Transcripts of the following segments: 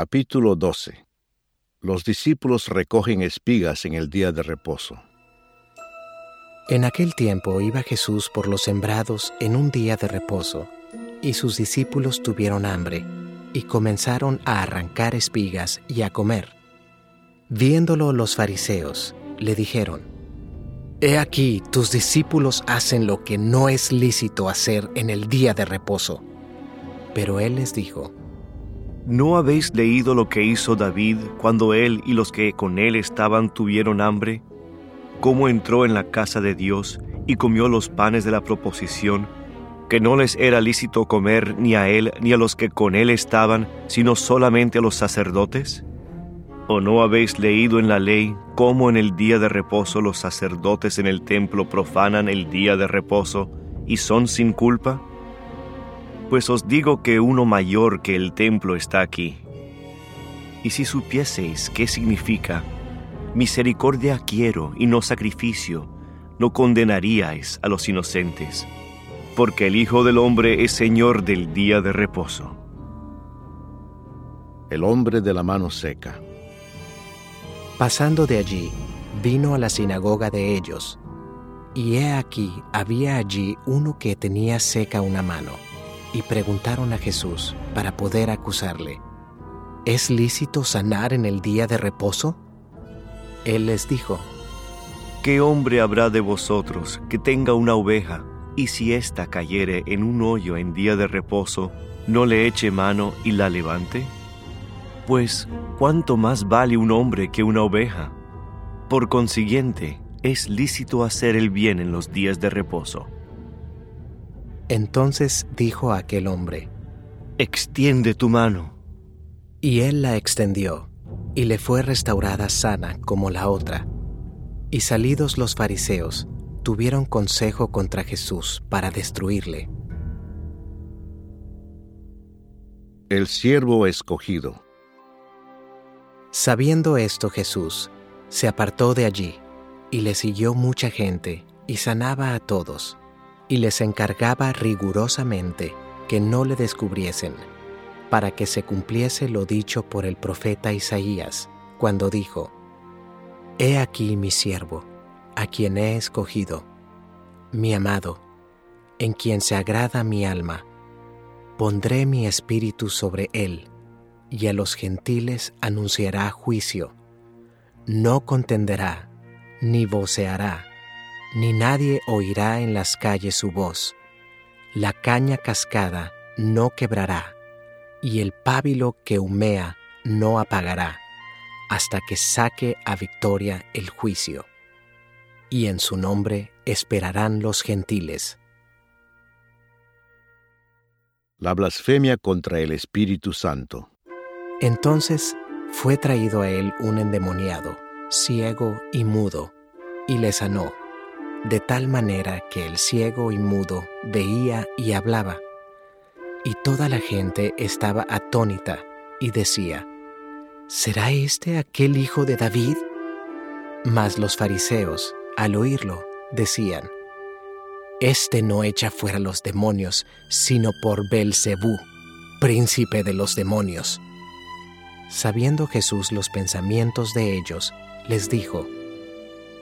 Capítulo 12 Los discípulos recogen espigas en el día de reposo. En aquel tiempo iba Jesús por los sembrados en un día de reposo, y sus discípulos tuvieron hambre, y comenzaron a arrancar espigas y a comer. Viéndolo los fariseos, le dijeron, He aquí, tus discípulos hacen lo que no es lícito hacer en el día de reposo. Pero él les dijo, ¿No habéis leído lo que hizo David cuando él y los que con él estaban tuvieron hambre? ¿Cómo entró en la casa de Dios y comió los panes de la proposición, que no les era lícito comer ni a él ni a los que con él estaban, sino solamente a los sacerdotes? ¿O no habéis leído en la ley cómo en el día de reposo los sacerdotes en el templo profanan el día de reposo y son sin culpa? Pues os digo que uno mayor que el templo está aquí. Y si supieseis qué significa, misericordia quiero y no sacrificio, no condenaríais a los inocentes, porque el Hijo del Hombre es Señor del día de reposo. El hombre de la mano seca. Pasando de allí, vino a la sinagoga de ellos, y he aquí había allí uno que tenía seca una mano y preguntaron a Jesús para poder acusarle, ¿es lícito sanar en el día de reposo? Él les dijo, ¿Qué hombre habrá de vosotros que tenga una oveja y si ésta cayere en un hoyo en día de reposo, no le eche mano y la levante? Pues, ¿cuánto más vale un hombre que una oveja? Por consiguiente, es lícito hacer el bien en los días de reposo. Entonces dijo a aquel hombre, Extiende tu mano. Y él la extendió, y le fue restaurada sana como la otra. Y salidos los fariseos, tuvieron consejo contra Jesús para destruirle. El siervo escogido. Sabiendo esto Jesús, se apartó de allí, y le siguió mucha gente, y sanaba a todos y les encargaba rigurosamente que no le descubriesen, para que se cumpliese lo dicho por el profeta Isaías, cuando dijo, He aquí mi siervo, a quien he escogido, mi amado, en quien se agrada mi alma. Pondré mi espíritu sobre él, y a los gentiles anunciará juicio. No contenderá, ni voceará, ni nadie oirá en las calles su voz. La caña cascada no quebrará, y el pábilo que humea no apagará, hasta que saque a victoria el juicio. Y en su nombre esperarán los gentiles. La blasfemia contra el Espíritu Santo. Entonces fue traído a él un endemoniado, ciego y mudo, y le sanó de tal manera que el ciego y mudo veía y hablaba. Y toda la gente estaba atónita y decía, ¿será este aquel hijo de David? Mas los fariseos, al oírlo, decían, Este no echa fuera los demonios, sino por Belcebú, príncipe de los demonios. Sabiendo Jesús los pensamientos de ellos, les dijo,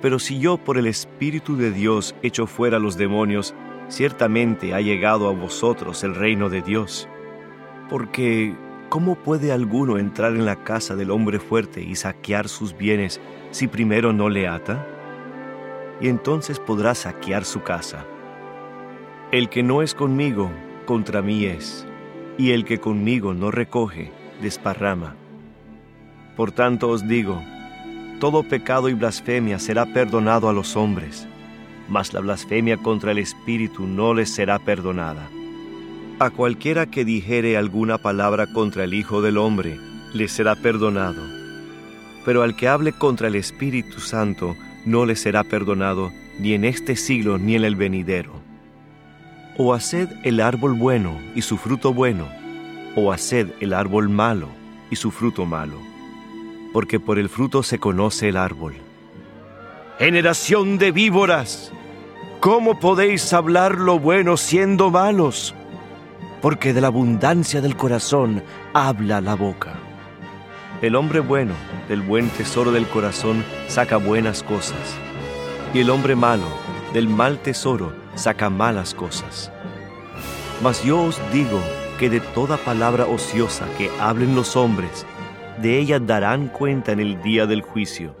Pero si yo por el Espíritu de Dios echo fuera los demonios, ciertamente ha llegado a vosotros el reino de Dios. Porque, ¿cómo puede alguno entrar en la casa del hombre fuerte y saquear sus bienes si primero no le ata? Y entonces podrá saquear su casa. El que no es conmigo, contra mí es, y el que conmigo no recoge, desparrama. Por tanto os digo, todo pecado y blasfemia será perdonado a los hombres, mas la blasfemia contra el Espíritu no les será perdonada. A cualquiera que dijere alguna palabra contra el Hijo del Hombre, le será perdonado. Pero al que hable contra el Espíritu Santo no le será perdonado ni en este siglo ni en el venidero. O haced el árbol bueno y su fruto bueno, o haced el árbol malo y su fruto malo, porque por el fruto se conoce el árbol. Generación de víboras, ¿cómo podéis hablar lo bueno siendo malos? Porque de la abundancia del corazón habla la boca. El hombre bueno del buen tesoro del corazón saca buenas cosas, y el hombre malo del mal tesoro saca malas cosas. Mas yo os digo que de toda palabra ociosa que hablen los hombres, de ella darán cuenta en el día del juicio,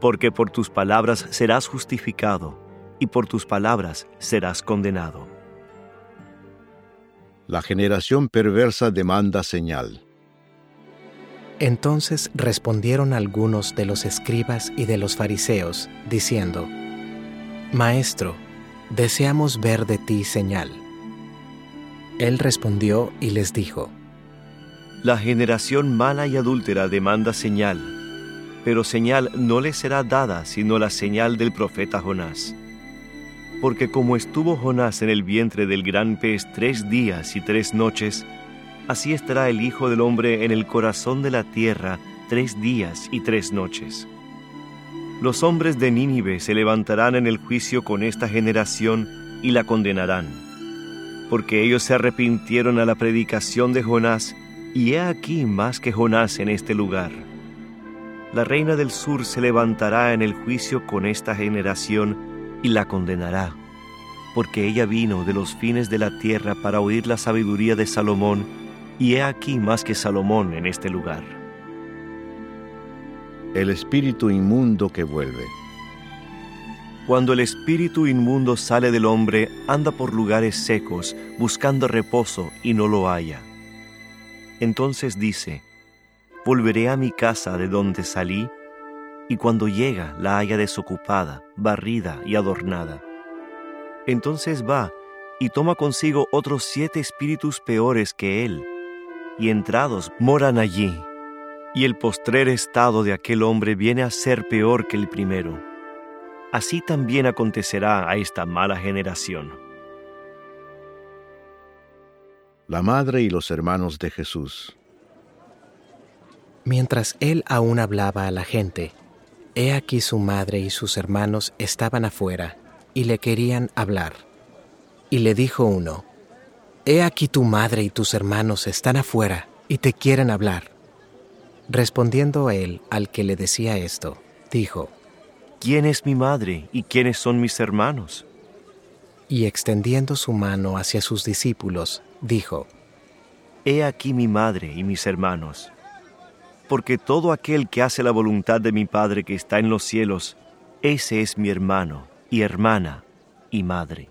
porque por tus palabras serás justificado, y por tus palabras serás condenado. La generación perversa demanda señal. Entonces respondieron algunos de los escribas y de los fariseos, diciendo, Maestro, deseamos ver de ti señal. Él respondió y les dijo, La generación mala y adúltera demanda señal, pero señal no le será dada sino la señal del profeta Jonás. Porque como estuvo Jonás en el vientre del gran pez tres días y tres noches, así estará el Hijo del Hombre en el corazón de la tierra tres días y tres noches. Los hombres de Nínive se levantarán en el juicio con esta generación y la condenarán porque ellos se arrepintieron a la predicación de Jonás, y he aquí más que Jonás en este lugar. La reina del sur se levantará en el juicio con esta generación y la condenará, porque ella vino de los fines de la tierra para oír la sabiduría de Salomón, y he aquí más que Salomón en este lugar. El espíritu inmundo que vuelve. Cuando el espíritu inmundo sale del hombre, anda por lugares secos, buscando reposo y no lo halla. Entonces dice, Volveré a mi casa de donde salí, y cuando llega la haya desocupada, barrida y adornada. Entonces va y toma consigo otros siete espíritus peores que él, y entrados moran allí, y el postrer estado de aquel hombre viene a ser peor que el primero así también acontecerá a esta mala generación. La madre y los hermanos de Jesús. Mientras él aún hablaba a la gente, he aquí su madre y sus hermanos estaban afuera y le querían hablar. Y le dijo uno, He aquí tu madre y tus hermanos están afuera y te quieren hablar. Respondiendo él al que le decía esto, dijo, ¿quién es mi madre y quiénes son mis hermanos? Y extendiendo su mano hacia sus discípulos, dijo, He aquí mi madre y mis hermanos, porque todo aquel que hace la voluntad de mi Padre que está en los cielos, ese es mi hermano y hermana y madre.